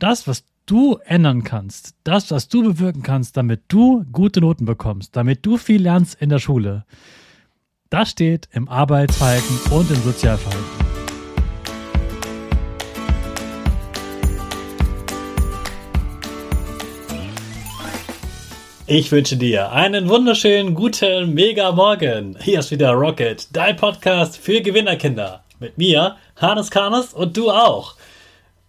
Das, was du ändern kannst, das, was du bewirken kannst, damit du gute Noten bekommst, damit du viel lernst in der Schule, das steht im Arbeitsverhalten und im Sozialverhalten. Ich wünsche dir einen wunderschönen guten Mega Morgen. Hier ist wieder Rocket, dein Podcast für Gewinnerkinder. Mit mir, Hannes Karnes und du auch.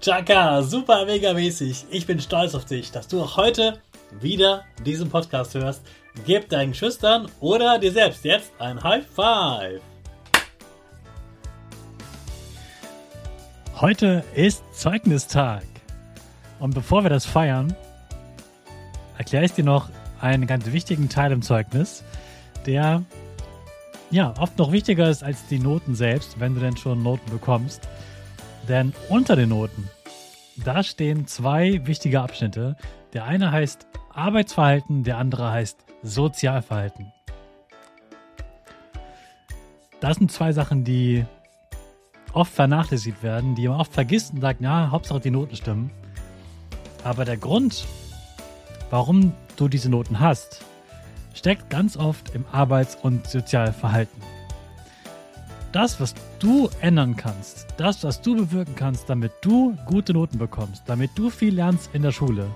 Chaka, super mega mäßig. Ich bin stolz auf dich, dass du auch heute wieder diesen Podcast hörst. Gib deinen Schüchtern oder dir selbst jetzt ein High Five. Heute ist Zeugnistag. Und bevor wir das feiern, erkläre ich dir noch einen ganz wichtigen Teil im Zeugnis, der ja oft noch wichtiger ist als die Noten selbst, wenn du denn schon Noten bekommst. Denn unter den Noten, da stehen zwei wichtige Abschnitte. Der eine heißt Arbeitsverhalten, der andere heißt Sozialverhalten. Das sind zwei Sachen, die oft vernachlässigt werden, die man oft vergisst und sagt, ja, Hauptsache die Noten stimmen. Aber der Grund, warum du diese Noten hast, steckt ganz oft im Arbeits- und Sozialverhalten das, was du ändern kannst, das, was du bewirken kannst, damit du gute Noten bekommst, damit du viel lernst in der Schule,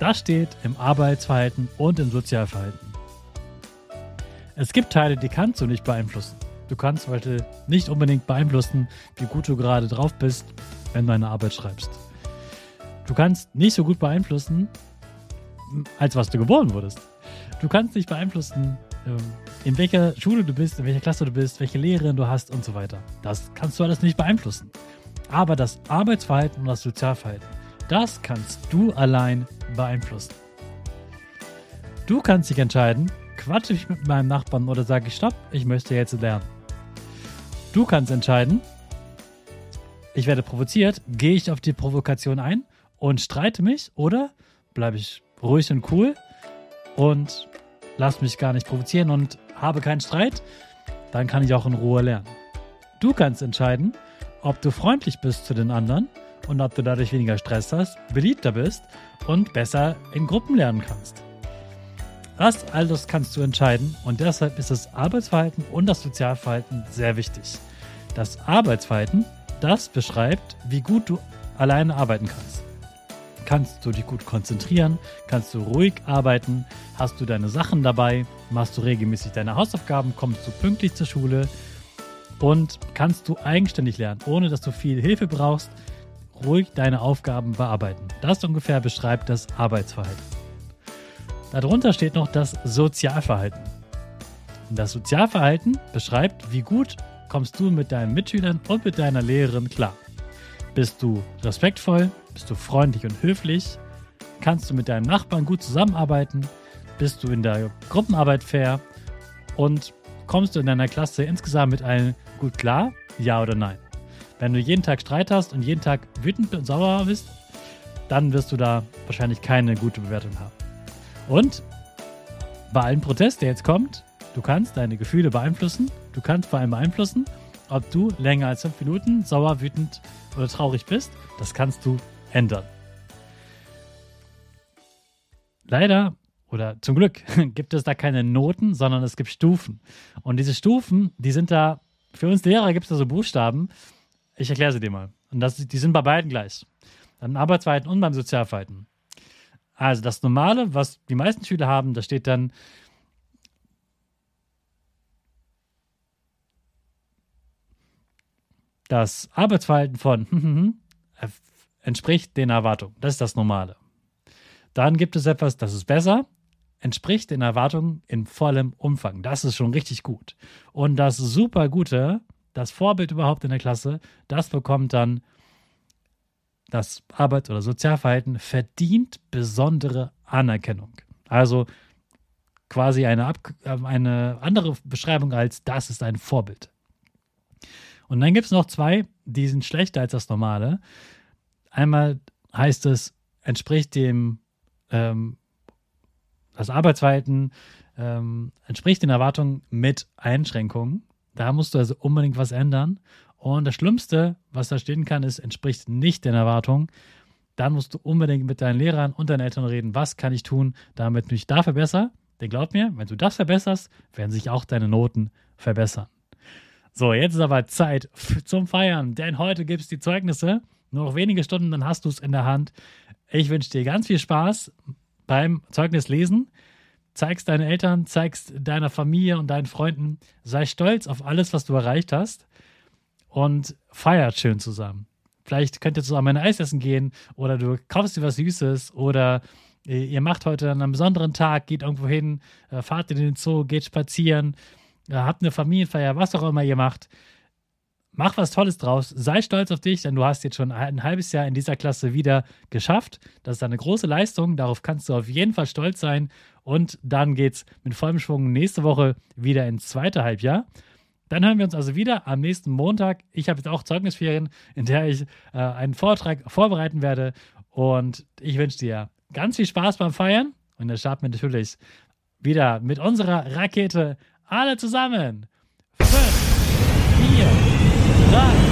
das steht im Arbeitsverhalten und im Sozialverhalten. Es gibt Teile, die kannst du nicht beeinflussen. Du kannst zum Beispiel nicht unbedingt beeinflussen, wie gut du gerade drauf bist, wenn du eine Arbeit schreibst. Du kannst nicht so gut beeinflussen, als was du geboren wurdest. Du kannst nicht beeinflussen, in welcher Schule du bist, in welcher Klasse du bist, welche Lehrerin du hast und so weiter. Das kannst du alles nicht beeinflussen. Aber das Arbeitsverhalten und das Sozialverhalten, das kannst du allein beeinflussen. Du kannst dich entscheiden, quatsche ich mit meinem Nachbarn oder sage ich Stopp, ich möchte jetzt lernen. Du kannst entscheiden, ich werde provoziert, gehe ich auf die Provokation ein und streite mich oder bleibe ich ruhig und cool und lass mich gar nicht provozieren und habe keinen Streit, dann kann ich auch in Ruhe lernen. Du kannst entscheiden, ob du freundlich bist zu den anderen und ob du dadurch weniger Stress hast, beliebter bist und besser in Gruppen lernen kannst. Das alles kannst du entscheiden und deshalb ist das Arbeitsverhalten und das Sozialverhalten sehr wichtig. Das Arbeitsverhalten, das beschreibt, wie gut du alleine arbeiten kannst kannst du dich gut konzentrieren, kannst du ruhig arbeiten, hast du deine Sachen dabei, machst du regelmäßig deine Hausaufgaben, kommst du pünktlich zur Schule, und kannst du eigenständig lernen, ohne dass du viel Hilfe brauchst, ruhig deine Aufgaben bearbeiten. Das ungefähr beschreibt das Arbeitsverhalten. Darunter steht noch das Sozialverhalten. Das Sozialverhalten beschreibt, wie gut kommst du mit deinen Mitschülern und mit deiner Lehrerin klar. Bist du respektvoll? Bist du freundlich und höflich? Kannst du mit deinem Nachbarn gut zusammenarbeiten? Bist du in der Gruppenarbeit fair? Und kommst du in deiner Klasse insgesamt mit allen gut klar? Ja oder nein? Wenn du jeden Tag Streit hast und jeden Tag wütend und sauer bist, dann wirst du da wahrscheinlich keine gute Bewertung haben. Und bei allen Protest, der jetzt kommt, du kannst deine Gefühle beeinflussen. Du kannst vor allem beeinflussen, ob du länger als fünf Minuten sauer, wütend oder traurig bist. Das kannst du ändern. Leider oder zum Glück gibt es da keine Noten, sondern es gibt Stufen. Und diese Stufen, die sind da, für uns Lehrer gibt es da so Buchstaben. Ich erkläre sie dir mal. Und das, die sind bei beiden gleich. Beim Arbeitsverhalten und beim Sozialverhalten. Also das Normale, was die meisten Schüler haben, da steht dann das Arbeitsverhalten von entspricht den Erwartungen. Das ist das Normale. Dann gibt es etwas, das ist besser, entspricht den Erwartungen in vollem Umfang. Das ist schon richtig gut. Und das super Gute, das Vorbild überhaupt in der Klasse, das bekommt dann das Arbeits- oder Sozialverhalten verdient besondere Anerkennung. Also quasi eine, Ab eine andere Beschreibung als das ist ein Vorbild. Und dann gibt es noch zwei, die sind schlechter als das normale. Einmal heißt es, entspricht dem, ähm, das Arbeitsverhalten ähm, entspricht den Erwartungen mit Einschränkungen. Da musst du also unbedingt was ändern. Und das Schlimmste, was da stehen kann, ist, entspricht nicht den Erwartungen. Dann musst du unbedingt mit deinen Lehrern und deinen Eltern reden, was kann ich tun, damit ich mich da verbessere. Denn glaub mir, wenn du das verbesserst, werden sich auch deine Noten verbessern. So, jetzt ist aber Zeit zum Feiern, denn heute gibt es die Zeugnisse. Nur noch wenige Stunden, dann hast du es in der Hand. Ich wünsche dir ganz viel Spaß beim Zeugnislesen. Zeigst deinen Eltern, zeigst deiner Familie und deinen Freunden. Sei stolz auf alles, was du erreicht hast und feiert schön zusammen. Vielleicht könnt ihr zusammen ein Eis essen gehen oder du kaufst dir was Süßes oder ihr macht heute an einem besonderen Tag, geht irgendwo hin, äh, fahrt in den Zoo, geht spazieren, habt eine Familienfeier, was auch immer ihr macht. Mach was Tolles draus. Sei stolz auf dich, denn du hast jetzt schon ein halbes Jahr in dieser Klasse wieder geschafft. Das ist eine große Leistung. Darauf kannst du auf jeden Fall stolz sein. Und dann geht's mit vollem Schwung nächste Woche wieder ins zweite Halbjahr. Dann hören wir uns also wieder am nächsten Montag. Ich habe jetzt auch Zeugnisferien, in der ich äh, einen Vortrag vorbereiten werde. Und ich wünsche dir ganz viel Spaß beim Feiern. Und dann starten wir natürlich wieder mit unserer Rakete alle zusammen. Fünf, vier, drei,